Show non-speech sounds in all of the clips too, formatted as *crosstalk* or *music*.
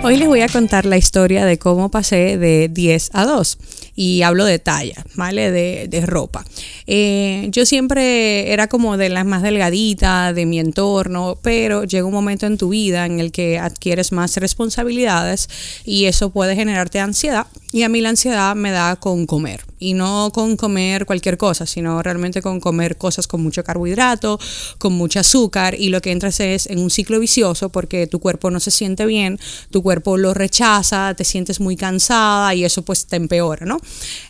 Hoy les voy a contar la historia de cómo pasé de 10 a 2 y hablo de talla, ¿vale? De, de ropa. Eh, yo siempre era como de las más delgaditas de mi entorno, pero llega un momento en tu vida en el que adquieres más responsabilidades y eso puede generarte ansiedad y a mí la ansiedad me da con comer. Y no con comer cualquier cosa, sino realmente con comer cosas con mucho carbohidrato, con mucho azúcar. Y lo que entras es en un ciclo vicioso porque tu cuerpo no se siente bien, tu cuerpo lo rechaza, te sientes muy cansada y eso pues te empeora, ¿no?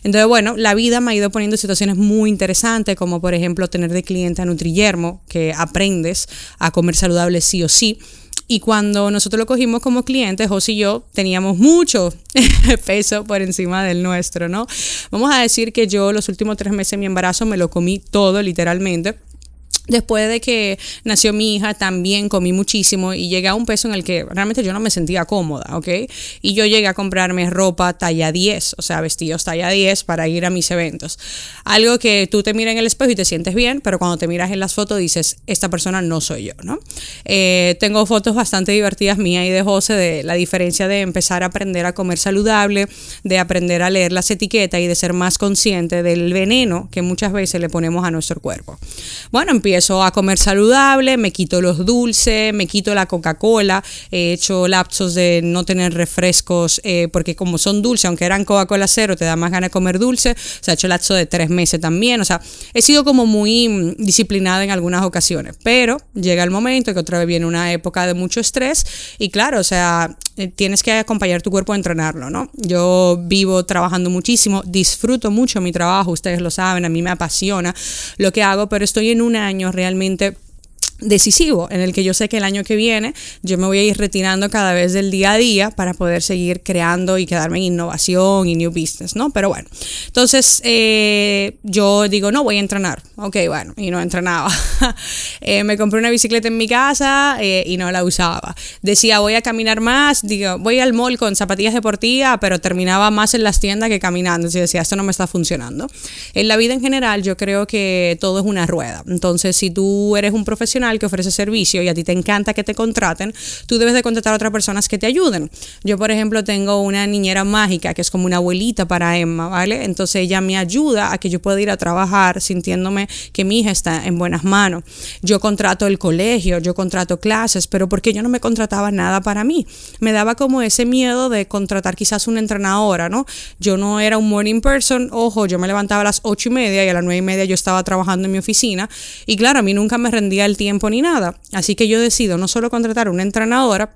Entonces, bueno, la vida me ha ido poniendo situaciones muy interesantes como por ejemplo tener de cliente a Nutrillermo, que aprendes a comer saludable sí o sí y cuando nosotros lo cogimos como clientes, José y yo teníamos mucho *laughs* peso por encima del nuestro, ¿no? Vamos a decir que yo los últimos tres meses de mi embarazo me lo comí todo literalmente Después de que nació mi hija, también comí muchísimo y llegué a un peso en el que realmente yo no me sentía cómoda, ¿ok? Y yo llegué a comprarme ropa talla 10, o sea, vestidos talla 10 para ir a mis eventos. Algo que tú te miras en el espejo y te sientes bien, pero cuando te miras en las fotos dices, esta persona no soy yo, ¿no? Eh, tengo fotos bastante divertidas mías y de José de la diferencia de empezar a aprender a comer saludable, de aprender a leer las etiquetas y de ser más consciente del veneno que muchas veces le ponemos a nuestro cuerpo. Bueno, empiezo a comer saludable, me quito los dulces, me quito la Coca-Cola, he hecho lapsos de no tener refrescos, eh, porque como son dulces, aunque eran Coca-Cola cero, te da más ganas de comer dulce, se ha hecho lapso de tres meses también, o sea, he sido como muy mm, disciplinada en algunas ocasiones, pero llega el momento que otra vez viene una época de mucho estrés y claro, o sea, tienes que acompañar tu cuerpo a entrenarlo, ¿no? Yo vivo trabajando muchísimo, disfruto mucho mi trabajo, ustedes lo saben, a mí me apasiona lo que hago, pero estoy en un año realmente decisivo en el que yo sé que el año que viene yo me voy a ir retirando cada vez del día a día para poder seguir creando y quedarme en innovación y new business, ¿no? Pero bueno, entonces eh, yo digo, no, voy a entrenar. Ok, bueno, y no entrenaba. *laughs* eh, me compré una bicicleta en mi casa eh, y no la usaba. Decía, voy a caminar más, digo, voy al mall con zapatillas deportivas, pero terminaba más en las tiendas que caminando. Entonces decía, esto no me está funcionando. En la vida en general yo creo que todo es una rueda. Entonces, si tú eres un profesional, que ofrece servicio y a ti te encanta que te contraten, tú debes de contratar a otras personas que te ayuden. Yo, por ejemplo, tengo una niñera mágica que es como una abuelita para Emma, ¿vale? Entonces ella me ayuda a que yo pueda ir a trabajar sintiéndome que mi hija está en buenas manos. Yo contrato el colegio, yo contrato clases, pero porque yo no me contrataba nada para mí. Me daba como ese miedo de contratar quizás una entrenadora, ¿no? Yo no era un morning person, ojo, yo me levantaba a las ocho y media y a las nueve y media yo estaba trabajando en mi oficina y claro, a mí nunca me rendía el ni nada. Así que yo decido no solo contratar una entrenadora,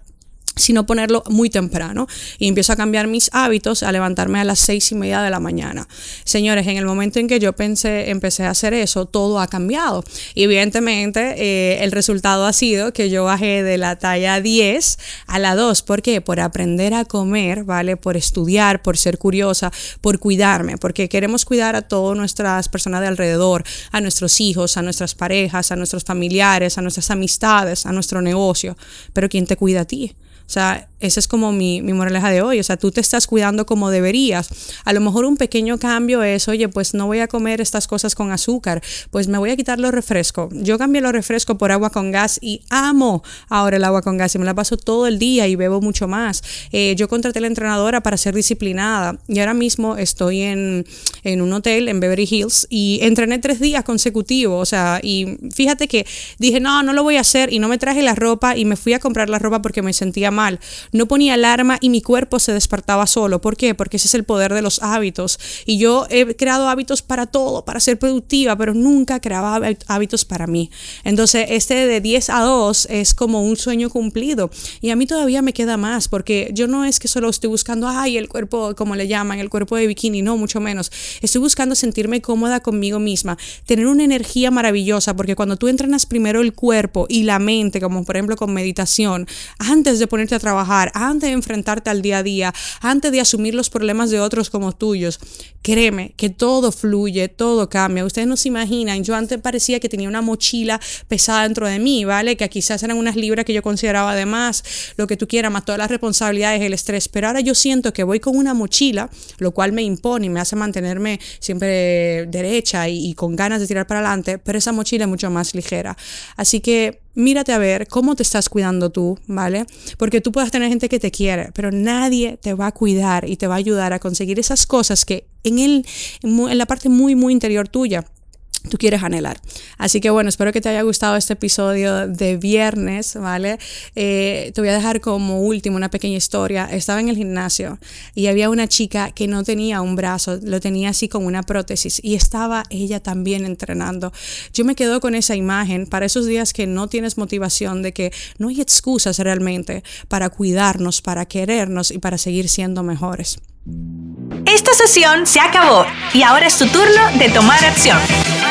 sino ponerlo muy temprano y empiezo a cambiar mis hábitos a levantarme a las seis y media de la mañana. Señores, en el momento en que yo pensé, empecé a hacer eso, todo ha cambiado. Y evidentemente eh, el resultado ha sido que yo bajé de la talla 10 a la 2. ¿Por qué? Por aprender a comer, ¿vale? Por estudiar, por ser curiosa, por cuidarme, porque queremos cuidar a todas nuestras personas de alrededor, a nuestros hijos, a nuestras parejas, a nuestros familiares, a nuestras amistades, a nuestro negocio. Pero ¿quién te cuida a ti? O sea, esa es como mi, mi, moraleja de hoy. O sea, tú te estás cuidando como deberías. A lo mejor un pequeño cambio es, oye, pues no voy a comer estas cosas con azúcar, pues me voy a quitar los refrescos. Yo cambié los refrescos por agua con gas y amo ahora el agua con gas y me la paso todo el día y bebo mucho más. Eh, yo contraté a la entrenadora para ser disciplinada y ahora mismo estoy en, en un hotel en Beverly Hills y entrené tres días consecutivos. O sea, y fíjate que dije, no, no lo voy a hacer y no me traje la ropa y me fui a comprar la ropa porque me sentía mal no ponía alarma y mi cuerpo se despertaba solo. ¿Por qué? Porque ese es el poder de los hábitos. Y yo he creado hábitos para todo, para ser productiva, pero nunca creaba hábitos para mí. Entonces, este de 10 a 2 es como un sueño cumplido. Y a mí todavía me queda más, porque yo no es que solo estoy buscando, ay, el cuerpo, como le llaman, el cuerpo de bikini, no, mucho menos. Estoy buscando sentirme cómoda conmigo misma, tener una energía maravillosa, porque cuando tú entrenas primero el cuerpo y la mente, como por ejemplo con meditación, antes de poner ponerte a trabajar, antes de enfrentarte al día a día, antes de asumir los problemas de otros como tuyos, créeme que todo fluye, todo cambia. Ustedes no se imaginan, yo antes parecía que tenía una mochila pesada dentro de mí, ¿vale? Que quizás eran unas libras que yo consideraba de más, lo que tú quieras, más todas las responsabilidades, el estrés, pero ahora yo siento que voy con una mochila, lo cual me impone y me hace mantenerme siempre derecha y con ganas de tirar para adelante, pero esa mochila es mucho más ligera. Así que mírate a ver cómo te estás cuidando tú, ¿vale? Porque tú puedes tener gente que te quiere, pero nadie te va a cuidar y te va a ayudar a conseguir esas cosas que en, el, en la parte muy, muy interior tuya tú quieres anhelar. Así que bueno, espero que te haya gustado este episodio de viernes, ¿vale? Eh, te voy a dejar como último una pequeña historia. Estaba en el gimnasio y había una chica que no tenía un brazo, lo tenía así con una prótesis y estaba ella también entrenando. Yo me quedo con esa imagen para esos días que no tienes motivación, de que no hay excusas realmente para cuidarnos, para querernos y para seguir siendo mejores. Esta sesión se acabó y ahora es tu turno de tomar acción.